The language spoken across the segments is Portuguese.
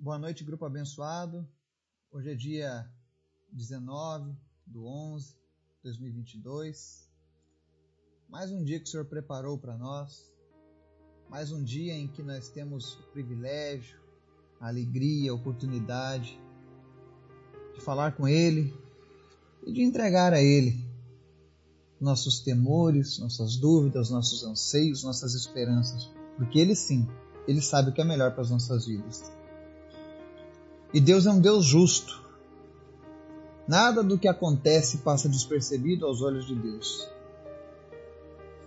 Boa noite, grupo abençoado. Hoje é dia 19 do 11 de 2022. Mais um dia que o Senhor preparou para nós. Mais um dia em que nós temos o privilégio, a alegria, a oportunidade de falar com Ele e de entregar a Ele nossos temores, nossas dúvidas, nossos anseios, nossas esperanças. Porque Ele sim, Ele sabe o que é melhor para as nossas vidas. E Deus é um Deus justo. Nada do que acontece passa despercebido aos olhos de Deus.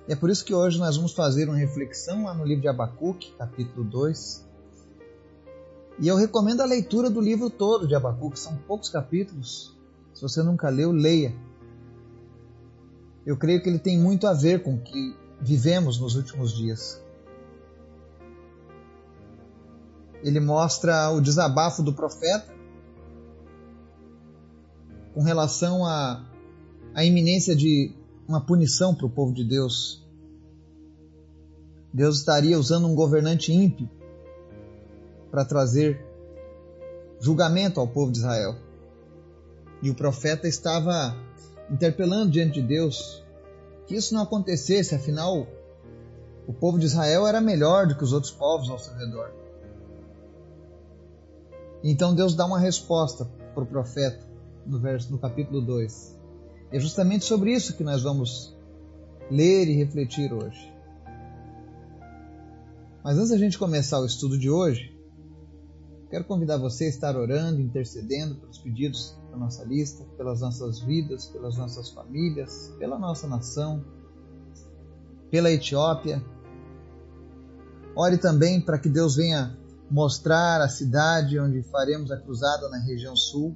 E é por isso que hoje nós vamos fazer uma reflexão lá no livro de Abacuque, capítulo 2. E eu recomendo a leitura do livro todo de Abacuque, são poucos capítulos. Se você nunca leu, leia. Eu creio que ele tem muito a ver com o que vivemos nos últimos dias. Ele mostra o desabafo do profeta com relação à, iminência de uma punição para o povo de Deus. Deus estaria usando um governante ímpio para trazer julgamento ao povo de Israel. E o profeta estava interpelando diante de Deus que isso não acontecesse, afinal, o povo de Israel era melhor do que os outros povos ao seu redor. Então Deus dá uma resposta para o profeta no, verso, no capítulo 2. É justamente sobre isso que nós vamos ler e refletir hoje. Mas antes da gente começar o estudo de hoje, quero convidar você a estar orando, intercedendo pelos pedidos da nossa lista, pelas nossas vidas, pelas nossas famílias, pela nossa nação, pela Etiópia. Ore também para que Deus venha mostrar a cidade onde faremos a cruzada na região sul.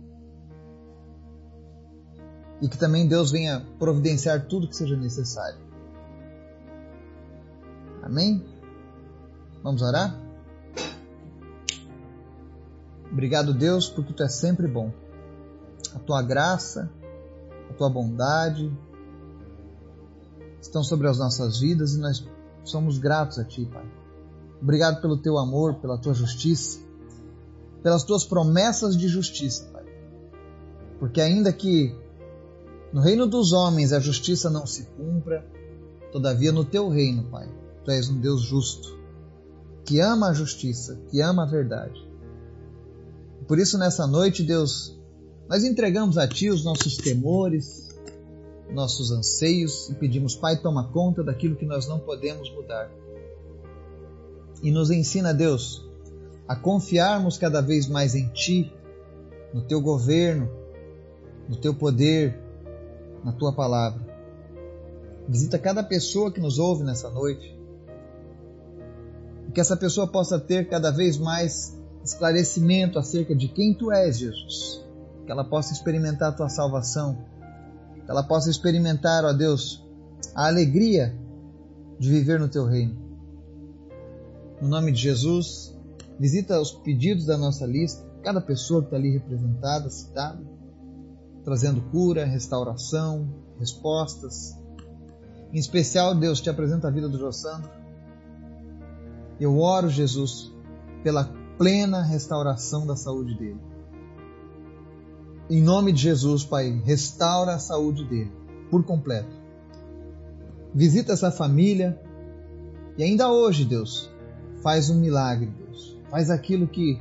E que também Deus venha providenciar tudo que seja necessário. Amém? Vamos orar? Obrigado, Deus, porque tu é sempre bom. A tua graça, a tua bondade estão sobre as nossas vidas e nós somos gratos a ti, Pai. Obrigado pelo teu amor, pela tua justiça, pelas tuas promessas de justiça, Pai. Porque ainda que no reino dos homens a justiça não se cumpra, todavia no teu reino, Pai, tu és um Deus justo, que ama a justiça, que ama a verdade. Por isso, nessa noite, Deus, nós entregamos a Ti os nossos temores, nossos anseios e pedimos, Pai, toma conta daquilo que nós não podemos mudar e nos ensina, Deus, a confiarmos cada vez mais em Ti, no Teu governo, no Teu poder, na Tua palavra. Visita cada pessoa que nos ouve nessa noite. E que essa pessoa possa ter cada vez mais esclarecimento acerca de quem Tu és, Jesus. Que ela possa experimentar a Tua salvação. Que ela possa experimentar, ó Deus, a alegria de viver no Teu reino. No nome de Jesus, visita os pedidos da nossa lista, cada pessoa que está ali representada, citada, trazendo cura, restauração, respostas. Em especial, Deus te apresenta a vida do Jossandro. Eu oro, Jesus, pela plena restauração da saúde dele. Em nome de Jesus, Pai, restaura a saúde dele por completo. Visita essa família e ainda hoje, Deus, faz um milagre, Deus. Faz aquilo que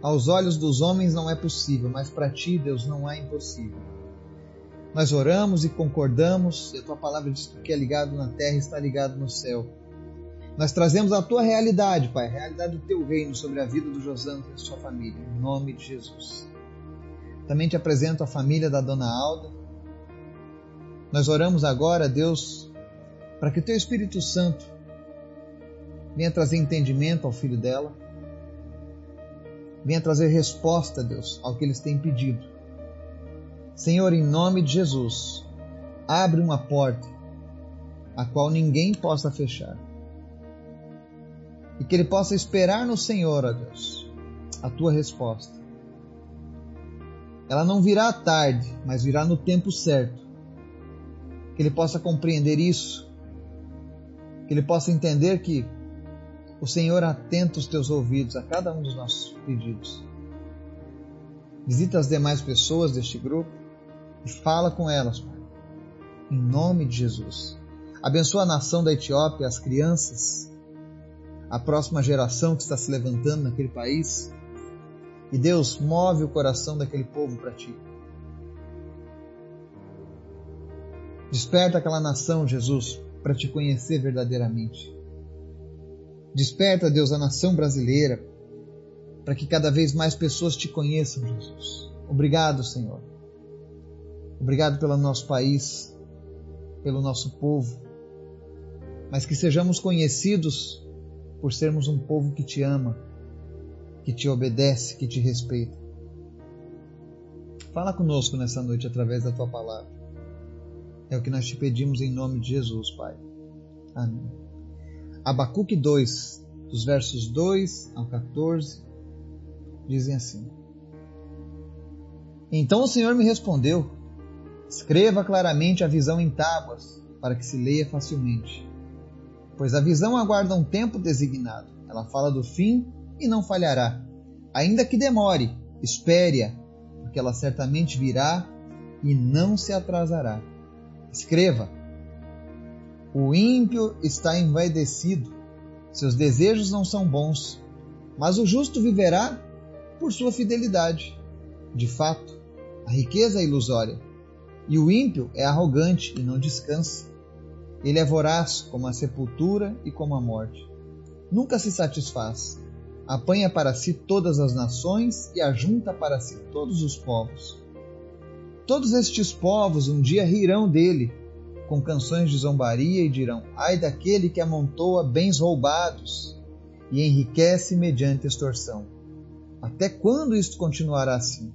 aos olhos dos homens não é possível, mas para ti, Deus, não é impossível. Nós oramos e concordamos, e a tua palavra diz que o que é ligado na terra está ligado no céu. Nós trazemos a tua realidade, Pai, a realidade do teu reino sobre a vida do Josandro e sua família, em nome de Jesus. Também te apresento a família da dona Alda. Nós oramos agora, Deus, para que o teu Espírito Santo Venha trazer entendimento ao filho dela. Venha trazer resposta, Deus, ao que eles têm pedido. Senhor, em nome de Jesus, abre uma porta a qual ninguém possa fechar. E que ele possa esperar no Senhor, ó Deus, a tua resposta. Ela não virá à tarde, mas virá no tempo certo. Que ele possa compreender isso. Que ele possa entender que o Senhor atenta os teus ouvidos a cada um dos nossos pedidos. Visita as demais pessoas deste grupo e fala com elas, Pai. Em nome de Jesus. Abençoa a nação da Etiópia, as crianças, a próxima geração que está se levantando naquele país. E Deus move o coração daquele povo para ti. Desperta aquela nação, Jesus, para te conhecer verdadeiramente. Desperta, Deus, a nação brasileira, para que cada vez mais pessoas te conheçam, Jesus. Obrigado, Senhor. Obrigado pelo nosso país, pelo nosso povo, mas que sejamos conhecidos por sermos um povo que te ama, que te obedece, que te respeita. Fala conosco nessa noite através da tua palavra. É o que nós te pedimos em nome de Jesus, Pai. Amém. Abacuque 2, dos versos 2 ao 14, dizem assim: Então o Senhor me respondeu: Escreva claramente a visão em tábuas, para que se leia facilmente. Pois a visão aguarda um tempo designado. Ela fala do fim e não falhará. Ainda que demore, espere-a, porque ela certamente virá e não se atrasará. Escreva o ímpio está envaidecido, seus desejos não são bons, mas o justo viverá por sua fidelidade. De fato, a riqueza é ilusória, e o ímpio é arrogante e não descansa. Ele é voraz como a sepultura e como a morte. Nunca se satisfaz. Apanha para si todas as nações e ajunta para si todos os povos. Todos estes povos um dia rirão dele com canções de zombaria e dirão: Ai daquele que amontoa bens roubados e enriquece mediante extorsão. Até quando isto continuará assim?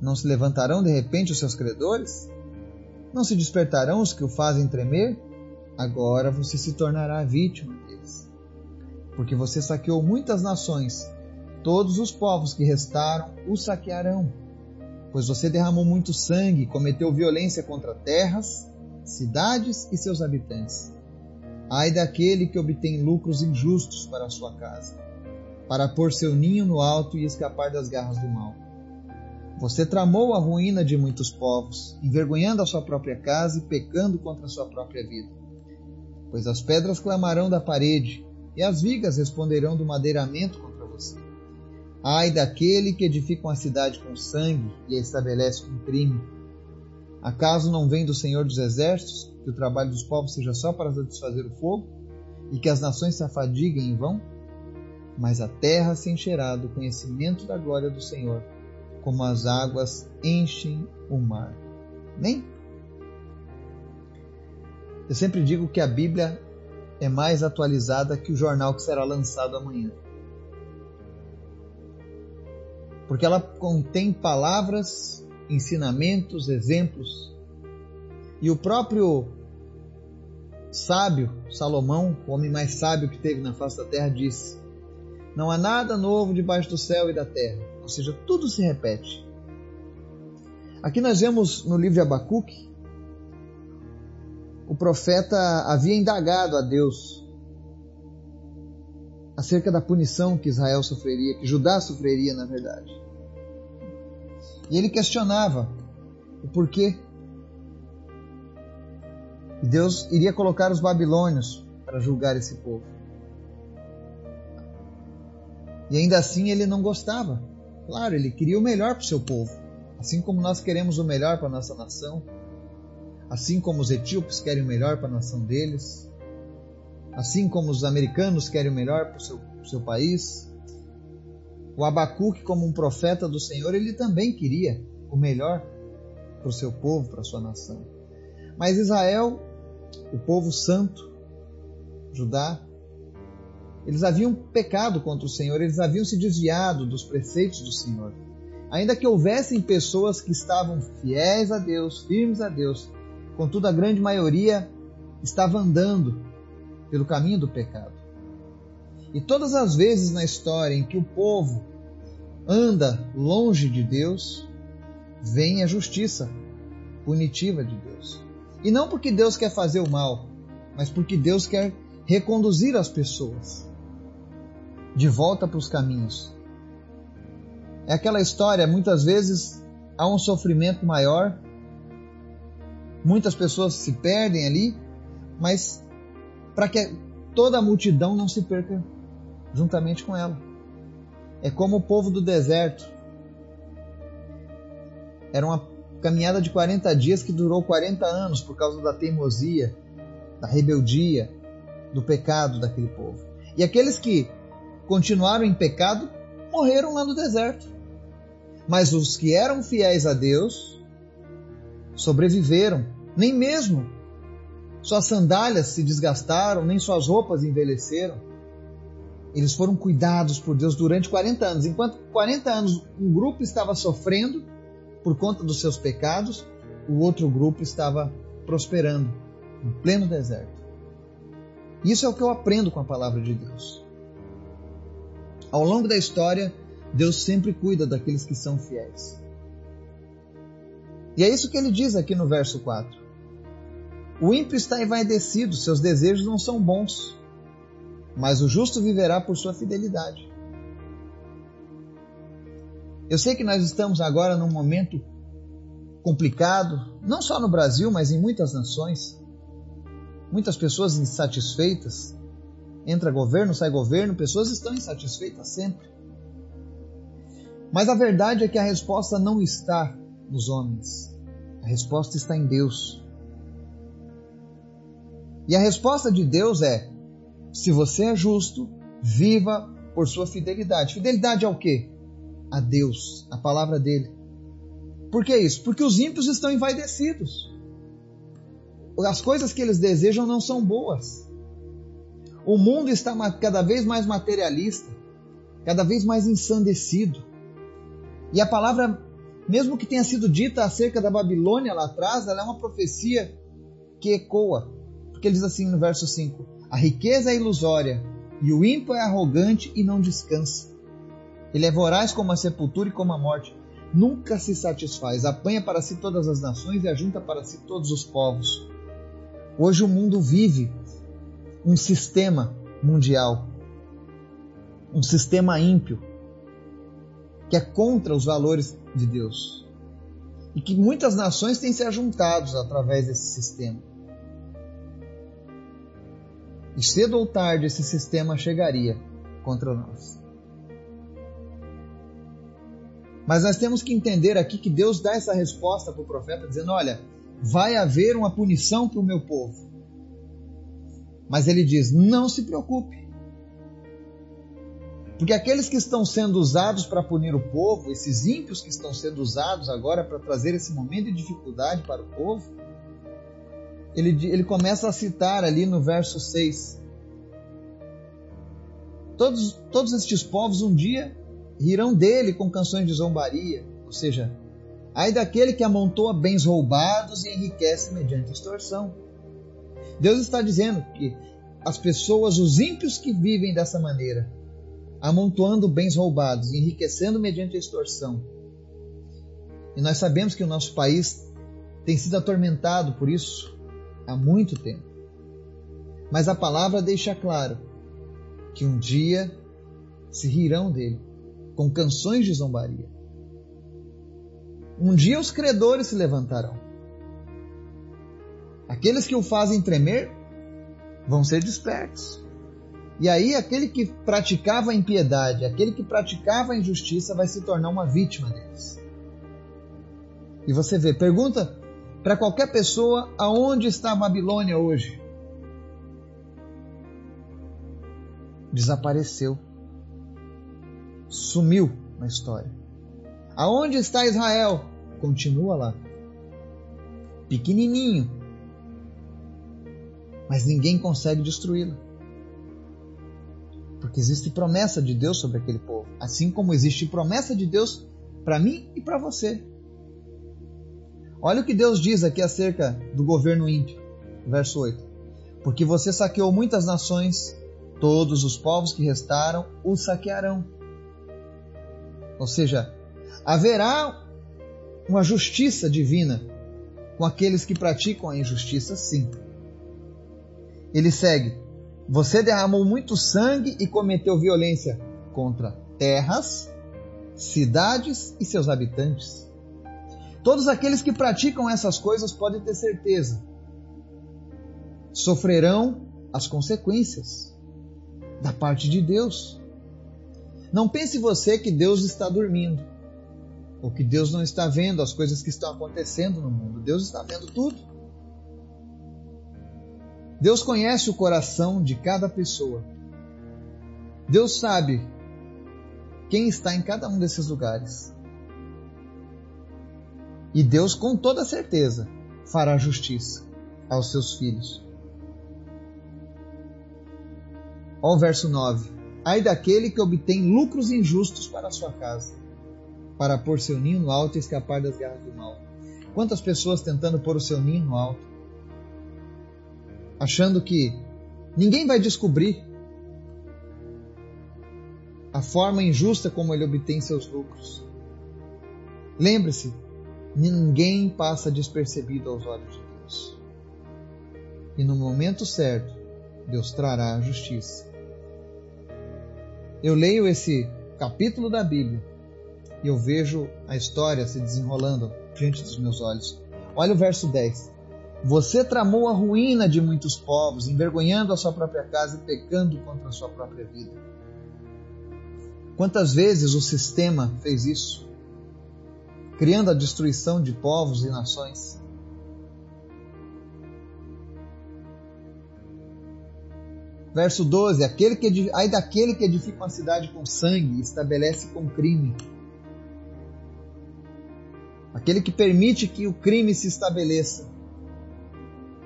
Não se levantarão de repente os seus credores? Não se despertarão os que o fazem tremer? Agora você se tornará vítima deles. Porque você saqueou muitas nações, todos os povos que restaram o saquearão pois você derramou muito sangue, cometeu violência contra terras, cidades e seus habitantes. Ai daquele que obtém lucros injustos para a sua casa, para pôr seu ninho no alto e escapar das garras do mal. Você tramou a ruína de muitos povos, envergonhando a sua própria casa e pecando contra a sua própria vida. Pois as pedras clamarão da parede, e as vigas responderão do madeiramento. Ai daquele que edifica uma cidade com sangue e a estabelece com crime. Acaso não vem do Senhor dos Exércitos que o trabalho dos povos seja só para satisfazer o fogo e que as nações se afadiguem em vão? Mas a terra se encherá do conhecimento da glória do Senhor, como as águas enchem o mar. Nem? Eu sempre digo que a Bíblia é mais atualizada que o jornal que será lançado amanhã porque ela contém palavras, ensinamentos, exemplos. E o próprio sábio, Salomão, o homem mais sábio que teve na face da terra, disse: Não há nada novo debaixo do céu e da terra. Ou seja, tudo se repete. Aqui nós vemos no livro de Abacuque, o profeta havia indagado a Deus acerca da punição que Israel sofreria, que Judá sofreria, na verdade. E ele questionava o porquê. Deus iria colocar os babilônios para julgar esse povo. E ainda assim ele não gostava. Claro, ele queria o melhor para o seu povo. Assim como nós queremos o melhor para a nossa nação. Assim como os etíopes querem o melhor para a nação deles. Assim como os americanos querem o melhor para o seu, seu país. O Abacuque, como um profeta do Senhor, ele também queria o melhor para o seu povo, para a sua nação. Mas Israel, o povo santo, Judá, eles haviam pecado contra o Senhor, eles haviam se desviado dos preceitos do Senhor. Ainda que houvessem pessoas que estavam fiéis a Deus, firmes a Deus, contudo a grande maioria estava andando pelo caminho do pecado. E todas as vezes na história em que o povo anda longe de Deus, vem a justiça punitiva de Deus. E não porque Deus quer fazer o mal, mas porque Deus quer reconduzir as pessoas de volta para os caminhos. É aquela história, muitas vezes há um sofrimento maior, muitas pessoas se perdem ali, mas para que toda a multidão não se perca juntamente com ela. É como o povo do deserto. Era uma caminhada de 40 dias que durou 40 anos por causa da teimosia, da rebeldia, do pecado daquele povo. E aqueles que continuaram em pecado morreram lá no deserto. Mas os que eram fiéis a Deus sobreviveram, nem mesmo suas sandálias se desgastaram, nem suas roupas envelheceram. Eles foram cuidados por Deus durante 40 anos. Enquanto 40 anos um grupo estava sofrendo por conta dos seus pecados, o outro grupo estava prosperando em pleno deserto. Isso é o que eu aprendo com a palavra de Deus. Ao longo da história, Deus sempre cuida daqueles que são fiéis. E é isso que ele diz aqui no verso 4. O ímpio está envaidecido, seus desejos não são bons, mas o justo viverá por sua fidelidade. Eu sei que nós estamos agora num momento complicado, não só no Brasil, mas em muitas nações. Muitas pessoas insatisfeitas. Entra governo, sai governo, pessoas estão insatisfeitas sempre. Mas a verdade é que a resposta não está nos homens. A resposta está em Deus. E a resposta de Deus é: se você é justo, viva por sua fidelidade. Fidelidade ao quê? A Deus, a palavra dele. Por que isso? Porque os ímpios estão envaidecidos. As coisas que eles desejam não são boas. O mundo está cada vez mais materialista, cada vez mais ensandecido. E a palavra, mesmo que tenha sido dita acerca da Babilônia lá atrás, ela é uma profecia que ecoa. Porque ele diz assim no verso 5: A riqueza é ilusória, e o ímpio é arrogante e não descansa. Ele é voraz como a sepultura e como a morte. Nunca se satisfaz, apanha para si todas as nações e ajunta para si todos os povos. Hoje o mundo vive um sistema mundial, um sistema ímpio, que é contra os valores de Deus. E que muitas nações têm se ajuntado através desse sistema. E cedo ou tarde esse sistema chegaria contra nós. Mas nós temos que entender aqui que Deus dá essa resposta para o profeta, dizendo: Olha, vai haver uma punição para o meu povo. Mas ele diz: Não se preocupe. Porque aqueles que estão sendo usados para punir o povo, esses ímpios que estão sendo usados agora para trazer esse momento de dificuldade para o povo, ele, ele começa a citar ali no verso 6. Todos, todos estes povos um dia rirão dele com canções de zombaria, ou seja, ai daquele que amontoa bens roubados e enriquece mediante extorsão. Deus está dizendo que as pessoas, os ímpios que vivem dessa maneira, amontoando bens roubados, enriquecendo mediante extorsão. E nós sabemos que o nosso país tem sido atormentado por isso há muito tempo. Mas a palavra deixa claro que um dia se rirão dele com canções de zombaria. Um dia os credores se levantarão. Aqueles que o fazem tremer vão ser despertos. E aí aquele que praticava a impiedade, aquele que praticava a injustiça vai se tornar uma vítima deles. E você vê, pergunta para qualquer pessoa aonde está a Babilônia hoje. Desapareceu. Sumiu na história. Aonde está Israel? Continua lá. Pequenininho. Mas ninguém consegue destruí-la. Porque existe promessa de Deus sobre aquele povo. Assim como existe promessa de Deus para mim e para você. Olha o que Deus diz aqui acerca do governo ímpio, verso 8. Porque você saqueou muitas nações, todos os povos que restaram o saquearão. Ou seja, haverá uma justiça divina com aqueles que praticam a injustiça, sim. Ele segue: Você derramou muito sangue e cometeu violência contra terras, cidades e seus habitantes. Todos aqueles que praticam essas coisas podem ter certeza, sofrerão as consequências da parte de Deus. Não pense você que Deus está dormindo, ou que Deus não está vendo as coisas que estão acontecendo no mundo. Deus está vendo tudo. Deus conhece o coração de cada pessoa. Deus sabe quem está em cada um desses lugares. E Deus, com toda certeza, fará justiça aos seus filhos. Olha o verso 9. Ai daquele que obtém lucros injustos para a sua casa, para pôr seu ninho no alto e escapar das garras do mal. Quantas pessoas tentando pôr o seu ninho no alto, achando que ninguém vai descobrir a forma injusta como ele obtém seus lucros. Lembre-se, Ninguém passa despercebido aos olhos de Deus. E no momento certo, Deus trará a justiça. Eu leio esse capítulo da Bíblia e eu vejo a história se desenrolando diante dos meus olhos. Olha o verso 10. Você tramou a ruína de muitos povos, envergonhando a sua própria casa e pecando contra a sua própria vida. Quantas vezes o sistema fez isso? Criando a destruição de povos e nações. Verso 12: aquele que, Ai daquele que edifica uma cidade com sangue, estabelece com crime. Aquele que permite que o crime se estabeleça,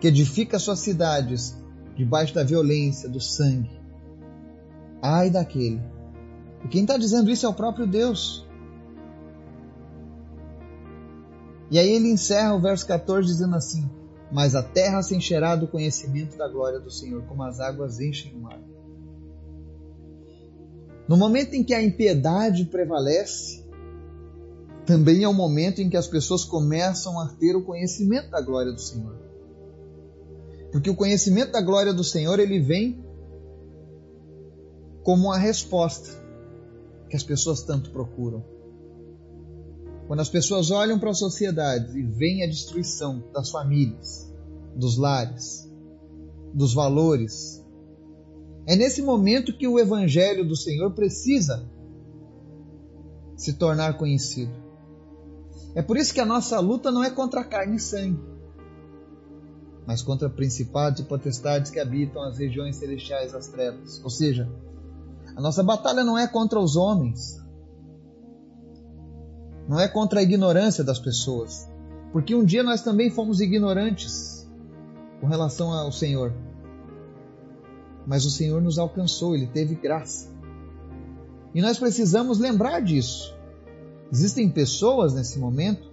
que edifica suas cidades debaixo da violência, do sangue. Ai daquele. E quem está dizendo isso é o próprio Deus. E aí ele encerra o verso 14 dizendo assim: Mas a terra se encherá do conhecimento da glória do Senhor, como as águas enchem o mar. No momento em que a impiedade prevalece, também é o momento em que as pessoas começam a ter o conhecimento da glória do Senhor. Porque o conhecimento da glória do Senhor, ele vem como uma resposta que as pessoas tanto procuram. Quando as pessoas olham para a sociedade e veem a destruição das famílias, dos lares, dos valores, é nesse momento que o Evangelho do Senhor precisa se tornar conhecido. É por isso que a nossa luta não é contra carne e sangue, mas contra principados e potestades que habitam as regiões celestiais das trevas. Ou seja, a nossa batalha não é contra os homens, não é contra a ignorância das pessoas, porque um dia nós também fomos ignorantes com relação ao Senhor. Mas o Senhor nos alcançou, ele teve graça. E nós precisamos lembrar disso. Existem pessoas nesse momento,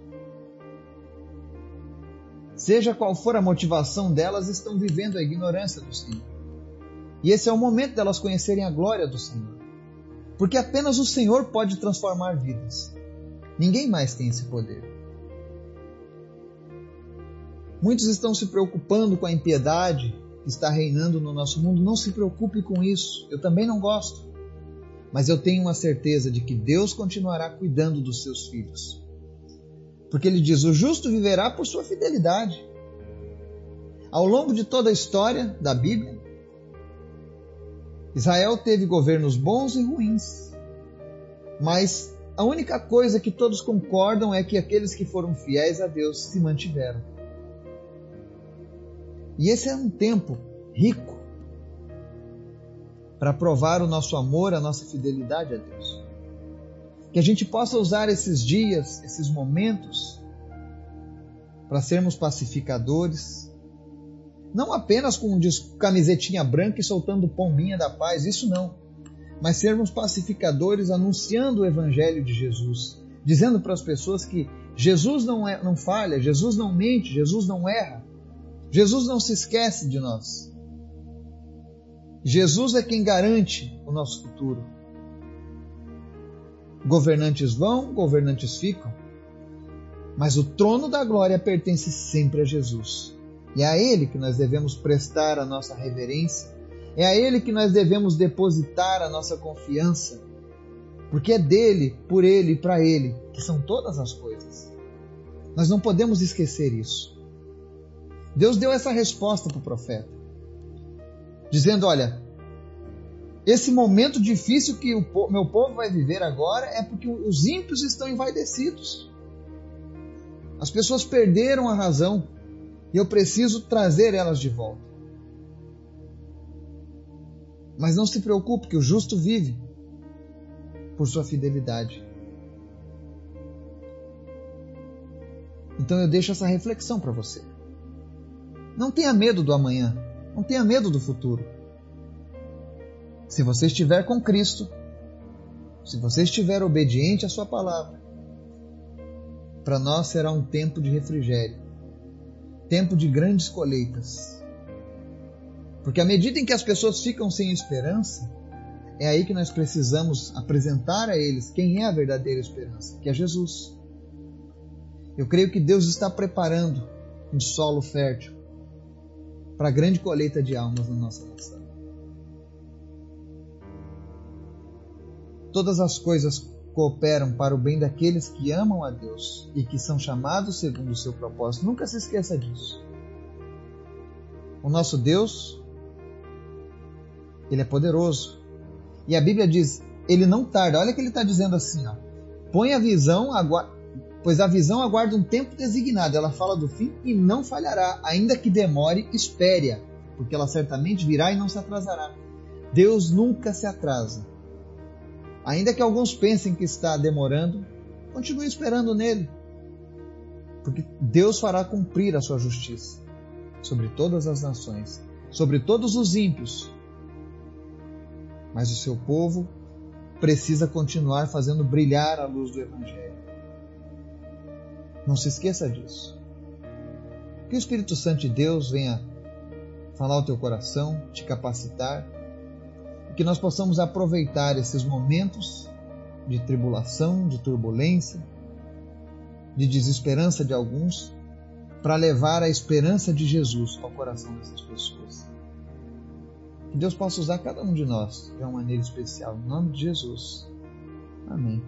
seja qual for a motivação delas, estão vivendo a ignorância do Senhor. E esse é o momento delas conhecerem a glória do Senhor. Porque apenas o Senhor pode transformar vidas. Ninguém mais tem esse poder. Muitos estão se preocupando com a impiedade que está reinando no nosso mundo. Não se preocupe com isso. Eu também não gosto. Mas eu tenho uma certeza de que Deus continuará cuidando dos seus filhos. Porque ele diz: o justo viverá por sua fidelidade. Ao longo de toda a história da Bíblia, Israel teve governos bons e ruins, mas a única coisa que todos concordam é que aqueles que foram fiéis a Deus se mantiveram. E esse é um tempo rico para provar o nosso amor, a nossa fidelidade a Deus. Que a gente possa usar esses dias, esses momentos, para sermos pacificadores, não apenas com camisetinha branca e soltando pombinha da paz, isso não mas sermos pacificadores anunciando o Evangelho de Jesus, dizendo para as pessoas que Jesus não, é, não falha, Jesus não mente, Jesus não erra, Jesus não se esquece de nós. Jesus é quem garante o nosso futuro. Governantes vão, governantes ficam, mas o trono da glória pertence sempre a Jesus. E é a Ele que nós devemos prestar a nossa reverência É a Ele que nós devemos depositar a nossa confiança, porque é dele, por Ele e para Ele que são todas as coisas. Nós não podemos esquecer isso. Deus deu essa resposta para o profeta, dizendo: Olha, esse momento difícil que o meu povo vai viver agora é porque os ímpios estão envaidecidos. As pessoas perderam a razão e eu preciso trazer elas de volta. Mas não se preocupe, que o justo vive por sua fidelidade. Então eu deixo essa reflexão para você. Não tenha medo do amanhã, não tenha medo do futuro. Se você estiver com Cristo, se você estiver obediente à Sua palavra, para nós será um tempo de refrigério, tempo de grandes colheitas. Porque à medida em que as pessoas ficam sem esperança, é aí que nós precisamos apresentar a eles quem é a verdadeira esperança, que é Jesus. Eu creio que Deus está preparando um solo fértil para a grande colheita de almas na nossa nação. Todas as coisas cooperam para o bem daqueles que amam a Deus e que são chamados segundo o seu propósito. Nunca se esqueça disso. O nosso Deus, ele é poderoso. E a Bíblia diz, ele não tarda. Olha que ele está dizendo assim, ó. Põe a visão, pois a visão aguarda um tempo designado. Ela fala do fim e não falhará, ainda que demore, espere porque ela certamente virá e não se atrasará. Deus nunca se atrasa. Ainda que alguns pensem que está demorando, continue esperando nele, porque Deus fará cumprir a sua justiça sobre todas as nações, sobre todos os ímpios. Mas o seu povo precisa continuar fazendo brilhar a luz do Evangelho. Não se esqueça disso. Que o Espírito Santo de Deus venha falar ao teu coração, te capacitar que nós possamos aproveitar esses momentos de tribulação, de turbulência, de desesperança de alguns, para levar a esperança de Jesus ao coração dessas pessoas. Que Deus possa usar cada um de nós de uma maneira especial. Em nome de Jesus. Amém.